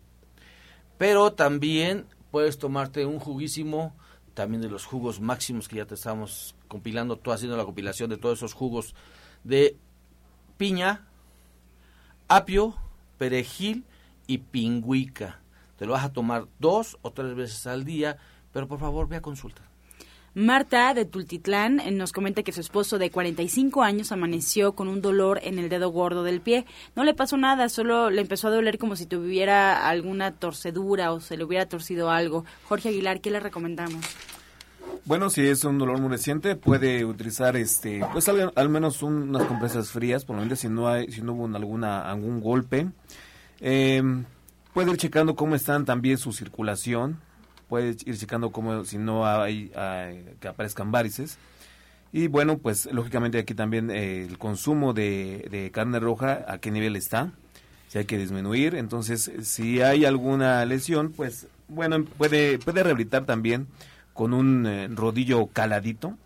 Pero también puedes tomarte un juguísimo, también de los jugos máximos que ya te estamos compilando, tú haciendo la compilación de todos esos jugos de piña, apio, perejil y pingüica. Te lo vas a tomar dos o tres veces al día, pero por favor ve a consulta. Marta de Tultitlán eh, nos comenta que su esposo de 45 años amaneció con un dolor en el dedo gordo del pie. No le pasó nada, solo le empezó a doler como si tuviera alguna torcedura o se le hubiera torcido algo. Jorge Aguilar, ¿qué le recomendamos? Bueno, si es un dolor muy reciente, puede utilizar este, pues al, menos unas compresas frías, por lo menos si no hay, si no hubo alguna algún golpe. Eh, puede ir checando cómo están también su circulación, puede ir checando cómo si no hay, que aparezcan varices. Y bueno, pues lógicamente aquí también eh, el consumo de, de carne roja, a qué nivel está, si hay que disminuir. Entonces, si hay alguna lesión, pues bueno, puede, puede rehabilitar también con un eh, rodillo caladito,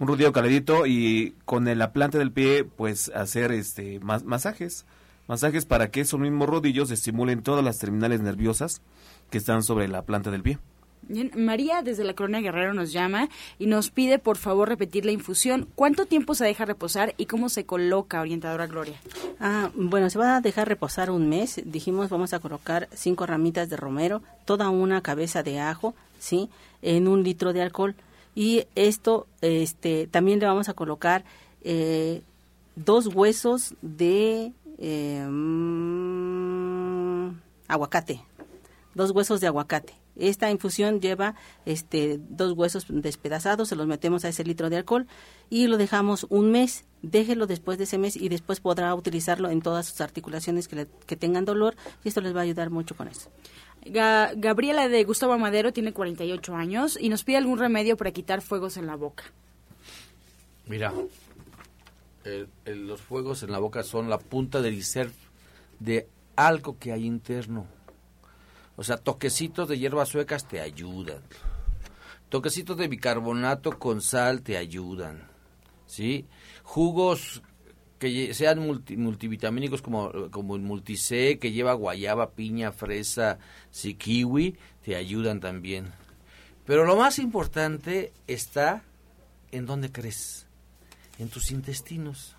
un rodillo caladito y con la planta del pie pues hacer este masajes, masajes para que esos mismos rodillos estimulen todas las terminales nerviosas que están sobre la planta del pie. Bien, María desde la Colonia Guerrero nos llama y nos pide por favor repetir la infusión. ¿Cuánto tiempo se deja reposar y cómo se coloca, orientadora Gloria? Ah, bueno, se va a dejar reposar un mes. Dijimos vamos a colocar cinco ramitas de romero, toda una cabeza de ajo, ¿sí? En un litro de alcohol. Y esto, este, también le vamos a colocar eh, dos huesos de mm, aguacate, dos huesos de aguacate. Esta infusión lleva este, dos huesos despedazados, se los metemos a ese litro de alcohol y lo dejamos un mes. Déjelo después de ese mes y después podrá utilizarlo en todas sus articulaciones que, que tengan dolor y esto les va a ayudar mucho con eso. Gabriela de Gustavo Madero tiene 48 años y nos pide algún remedio para quitar fuegos en la boca. Mira, los fuegos en la boca son la punta del iceberg de algo que hay interno. O sea, toquecitos de hierbas suecas te ayudan. Toquecitos de bicarbonato con sal te ayudan. ¿Sí? Jugos que sean multivitamínicos como, como el multicé, que lleva guayaba, piña, fresa, sí, kiwi, te ayudan también. Pero lo más importante está en dónde crees, en tus intestinos.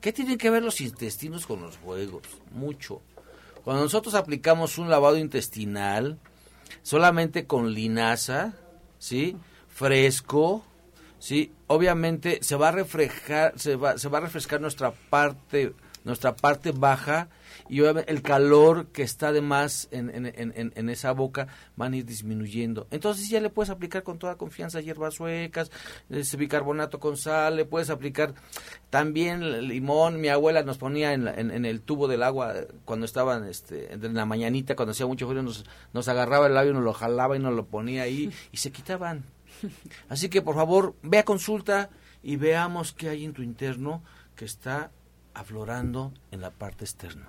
¿Qué tienen que ver los intestinos con los juegos? Mucho. Cuando nosotros aplicamos un lavado intestinal, solamente con linaza, ¿sí? Fresco, ¿sí? Obviamente se va a refrescar, se va, se va a refrescar nuestra parte, nuestra parte baja y el calor que está de más en, en, en, esa boca van a ir disminuyendo. Entonces ya le puedes aplicar con toda confianza hierbas suecas, ese bicarbonato con sal, le puedes aplicar también limón. Mi abuela nos ponía en, el tubo del agua cuando estaban este, en la mañanita, cuando hacía mucho frío, nos, nos agarraba el labio, nos lo jalaba y nos lo ponía ahí y se quitaban. Así que por favor, ve a consulta y veamos qué hay en tu interno que está aflorando en la parte externa.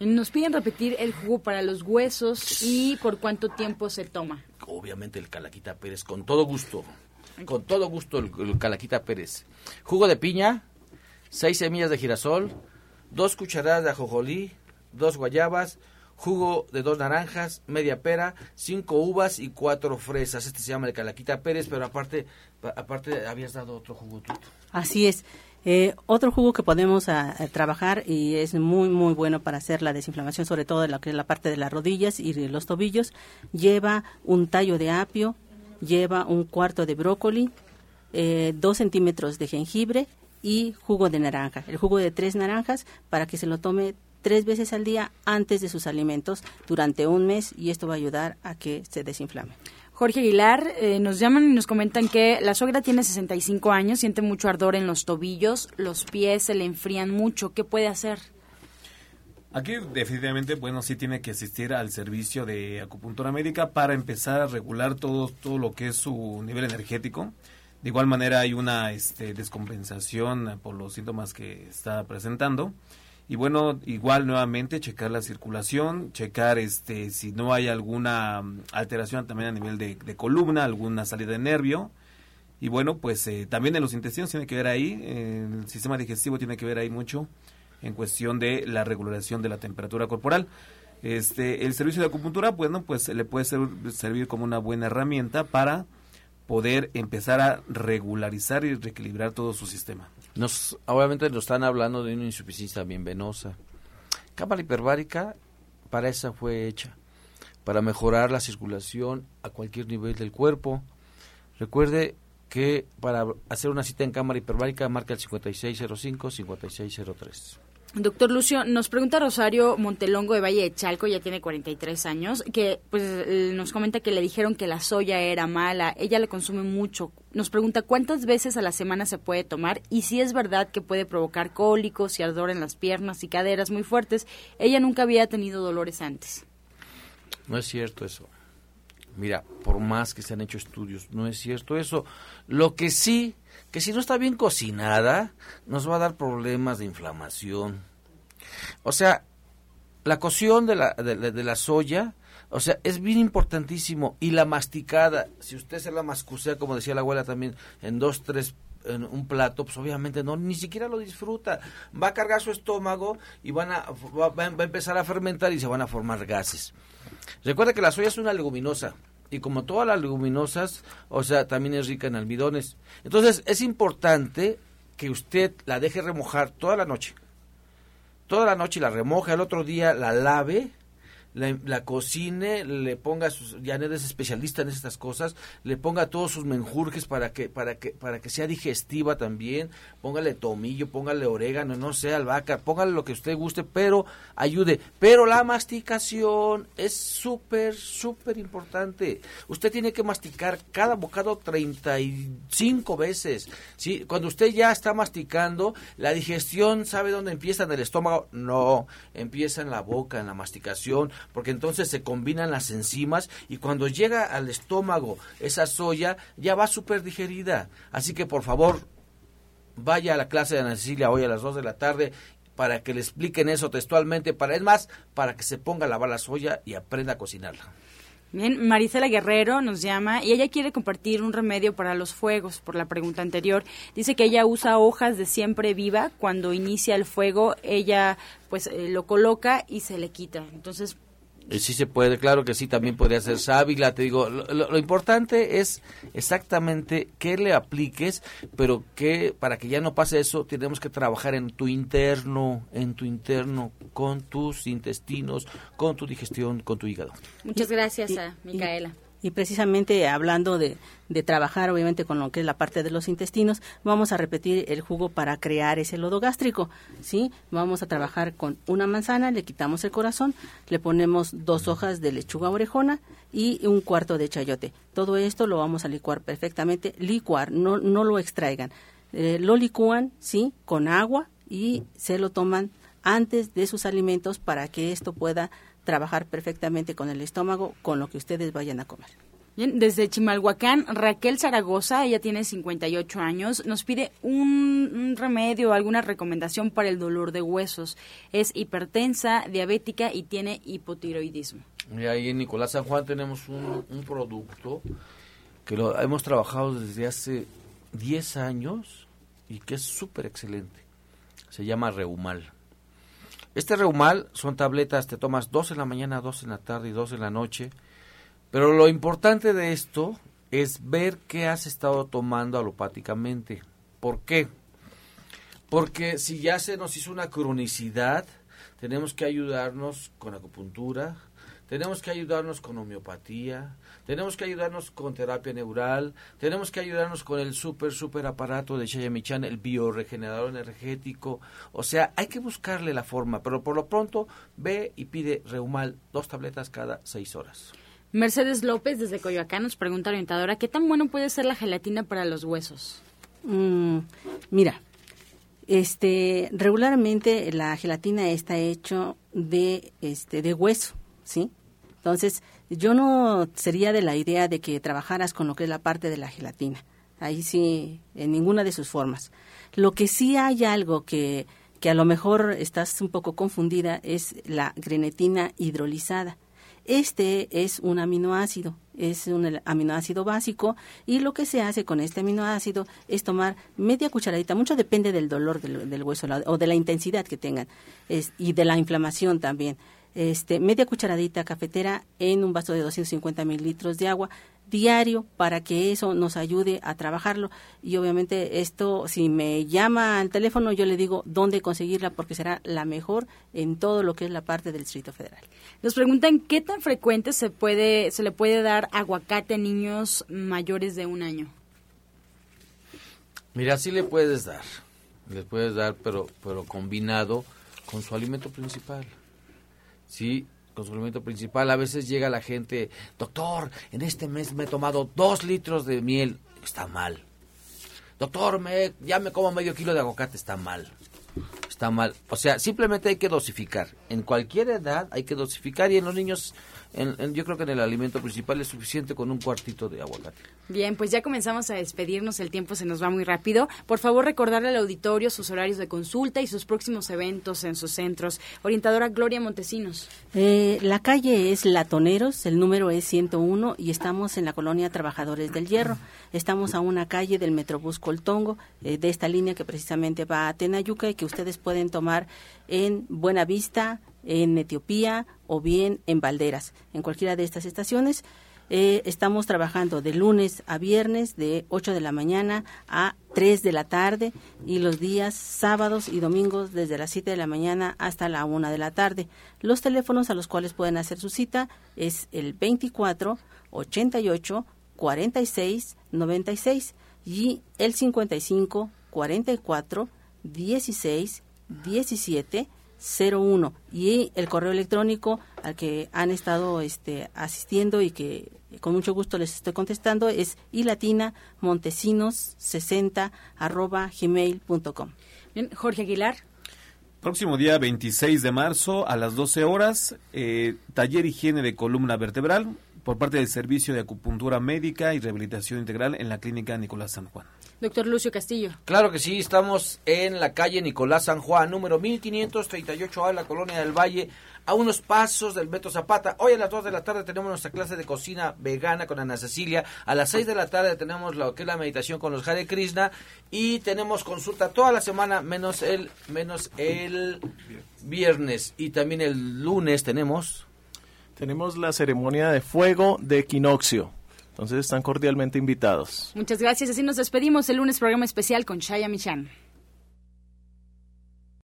Nos piden repetir el jugo para los huesos y por cuánto tiempo se toma. Obviamente el Calaquita Pérez, con todo gusto. Con todo gusto el, Calaquita Pérez. Jugo de piña, seis semillas de girasol, dos cucharadas de ajojolí, dos guayabas, jugo de dos naranjas, media pera, cinco uvas y cuatro fresas. Este se llama el Calaquita Pérez, pero aparte, aparte habías dado otro jugo Así es. Eh, otro jugo que podemos a, a trabajar y es muy muy bueno para hacer la desinflamación, sobre todo de la la parte de las rodillas y los tobillos, lleva un tallo de apio, lleva un cuarto de brócoli, eh, dos centímetros de jengibre y jugo de naranja. El jugo de tres naranjas para que se lo tome tres veces al día antes de sus alimentos durante un mes y esto va a ayudar a que se desinflame. Jorge Aguilar, eh, nos llaman y nos comentan que la suegra tiene 65 años, siente mucho ardor en los tobillos, los pies se le enfrían mucho. ¿Qué puede hacer? Aquí definitivamente, bueno, sí tiene que asistir al servicio de acupuntura médica para empezar a regular todo, todo lo que es su nivel energético. De igual manera hay una este, descompensación por los síntomas que está presentando. Y bueno, igual nuevamente checar la circulación, checar este si no hay alguna mm, alteración también a nivel de, de columna, alguna salida de nervio. Y bueno, pues eh, también en los intestinos tiene que ver ahí, el sistema digestivo tiene que ver ahí mucho en cuestión de la regulación de la temperatura corporal. Este, el servicio de acupuntura, bueno, pues le puede ser- servir como una buena herramienta para poder empezar a regularizar y reequilibrar todo su sistema. Nos, obviamente nos están hablando de una insuficiencia también venosa. Cámara hiperbárica, para esa fue hecha, para mejorar la circulación a cualquier nivel del cuerpo. Recuerde que para hacer una cita en cámara hiperbárica marca el 5605-5603. Doctor Lucio, nos pregunta Rosario Montelongo de Valle de Chalco, ya tiene 43 años, que pues eh, nos comenta que le dijeron que la soya era mala, ella le consume mucho. Nos pregunta cuántas veces a la semana se puede tomar y si es verdad que puede provocar cólicos y ardor en las piernas y caderas muy fuertes. Ella nunca había tenido dolores antes. No es cierto eso. Mira, por más que se han hecho estudios, no es cierto eso. Lo que sí, que si no está bien cocinada, nos va a dar problemas de inflamación. O sea, la cocción de la, de, de la soya, o sea, es bien importantísimo. Y la masticada, si usted se la mascucea, como decía la abuela también, en dos, tres en un plato, pues obviamente no, ni siquiera lo disfruta. Va a cargar su estómago y van a, va, va a empezar a fermentar y se van a formar gases. Recuerda que la soya es una leguminosa y como todas las leguminosas, o sea, también es rica en almidones. Entonces, es importante que usted la deje remojar toda la noche. Toda la noche la remoja, el otro día la lave, la, la cocine, le ponga sus, ya no es especialista en estas cosas, le ponga todos sus menjurjes para que, para que, para que sea digestiva también, póngale tomillo, póngale orégano, no sé, albahaca, póngale lo que usted guste, pero ayude. Pero la masticación es súper, súper importante. Usted tiene que masticar cada bocado 35 veces. ¿sí? Cuando usted ya está masticando, la digestión, ¿sabe dónde empieza? ¿En el estómago? No, empieza en la boca, en la masticación, porque entonces se combinan las enzimas y cuando llega al estómago esa soya, ya va súper digerida. Así que por favor, vaya a la clase de Ana Cecilia hoy a las 2 de la tarde para que le expliquen eso textualmente, para es más, para que se ponga a lavar la soya y aprenda a cocinarla. Bien, Marisela Guerrero nos llama y ella quiere compartir un remedio para los fuegos, por la pregunta anterior. Dice que ella usa hojas de siempre viva. Cuando inicia el fuego, ella pues eh, lo coloca y se le quita. Entonces, Sí se puede, claro que sí, también podría ser sábila, te digo, lo, lo- lo importante es exactamente qué le apliques, pero que para que ya no pase eso, tenemos que trabajar en tu interno, en tu interno, con tus intestinos, con tu digestión, con tu hígado. muchas gracias a Micaela. Y precisamente hablando de, de trabajar, obviamente, con lo que es la parte de los intestinos, vamos a repetir el jugo para crear ese lodo gástrico, ¿sí? Vamos a trabajar con una manzana, le quitamos el corazón, le ponemos dos hojas de lechuga orejona y un cuarto de chayote. Todo esto lo vamos a licuar perfectamente, licuar, no, no lo extraigan. Eh, lo licúan, ¿sí? Con agua y se lo toman antes de sus alimentos para que esto pueda trabajar perfectamente con el estómago, con lo que ustedes vayan a comer. Bien, desde Chimalhuacán, Raquel Zaragoza, ella tiene 58 años, nos pide un, un remedio, alguna recomendación para el dolor de huesos. Es hipertensa, diabética y tiene hipotiroidismo. Y ahí en Nicolás San Juan tenemos un, un producto que lo hemos trabajado desde hace 10 años y que es súper excelente. Se llama Reumal. Este Reumal son tabletas, te tomas dos en la mañana, dos en la tarde y dos en la noche. Pero lo importante de esto es ver qué has estado tomando alopáticamente. ¿Por qué? Porque si ya se nos hizo una cronicidad, tenemos que ayudarnos con acupuntura, tenemos que ayudarnos con homeopatía, tenemos que ayudarnos con terapia neural, tenemos que ayudarnos con el súper, súper aparato de Shayamichan, el bioregenerador energético. O sea, hay que buscarle la forma, pero por lo pronto ve y pide Reumal dos tabletas cada seis horas. Mercedes López desde Coyoacán nos pregunta orientadora, ¿qué tan bueno puede ser la gelatina para los huesos? Mm, mira, este, regularmente la gelatina está hecho de, este, de hueso, ¿sí? Entonces, yo no sería de la idea de que trabajaras con lo que es la parte de la gelatina. Ahí sí, en ninguna de sus formas. Lo que sí hay algo que, que a lo mejor estás un poco confundida es la grenetina hidrolizada. Este es un aminoácido, es un aminoácido básico y lo que se hace con este aminoácido es tomar media cucharadita, mucho depende del dolor del, hueso o de la intensidad que tengan y de la inflamación también este, media cucharadita cafetera en un vaso de 250 mililitros de agua diario para que eso nos ayude a trabajarlo y obviamente esto si me llama al teléfono yo le digo dónde conseguirla porque será la mejor en todo lo que es la parte del Distrito Federal. Nos preguntan qué tan frecuente se puede se le puede dar aguacate a niños mayores de un año. Mira, sí le puedes dar, le puedes dar pero pero combinado con su alimento principal. ¿Sí? Con suplemento principal. A veces llega la gente, doctor, en este mes me he tomado dos litros de miel. Está mal. Doctor, me, ya me como medio kilo de aguacate. Está mal. Está mal. O sea, simplemente hay que dosificar. En cualquier edad hay que dosificar y en los niños yo creo que en el alimento principal es suficiente con un cuartito de aguacate. Bien, pues ya comenzamos a despedirnos, el tiempo se nos va muy rápido. Por favor, recordarle al auditorio sus horarios de consulta y sus próximos eventos en sus centros. Orientadora Gloria Montesinos. Eh, la calle es Latoneros, el número es 101 y estamos en la colonia Trabajadores del Hierro. Estamos a una calle del Metrobús Coltongo, eh, de esta línea que precisamente va a Tenayuca y que ustedes pueden tomar en Buena Vista, en Etiopía o bien en Valderas. En cualquiera de estas estaciones eh, estamos trabajando de lunes a viernes de 8 de la mañana a 3 de la tarde y los días sábados y domingos desde las 7 de la mañana hasta la 1 de la tarde. Los teléfonos a los cuales pueden hacer su cita es el 24 88 46 96 y el 55 44 16 17 01 y el correo electrónico al que han estado este, asistiendo y que con mucho gusto les estoy contestando es ilatina montesinos 60 arroba gmail.com. Bien, Jorge Aguilar. Próximo día 26 de marzo a las 12 horas, eh, taller higiene de columna vertebral por parte del Servicio de Acupuntura Médica y Rehabilitación Integral en la Clínica Nicolás San Juan. Doctor Lucio Castillo. Claro que sí, estamos en la calle Nicolás San Juan, número 1538A, la Colonia del Valle, a unos pasos del Metro Zapata. Hoy a las 2 de la tarde tenemos nuestra clase de cocina vegana con Ana Cecilia. A las 6 de la tarde tenemos lo que es la meditación con los Hare Krishna. Y tenemos consulta toda la semana, menos el, menos el viernes. Y también el lunes tenemos... Tenemos la ceremonia de fuego de equinoccio. Entonces están cordialmente invitados. Muchas gracias. Así nos despedimos el lunes programa especial con Shaya Michan.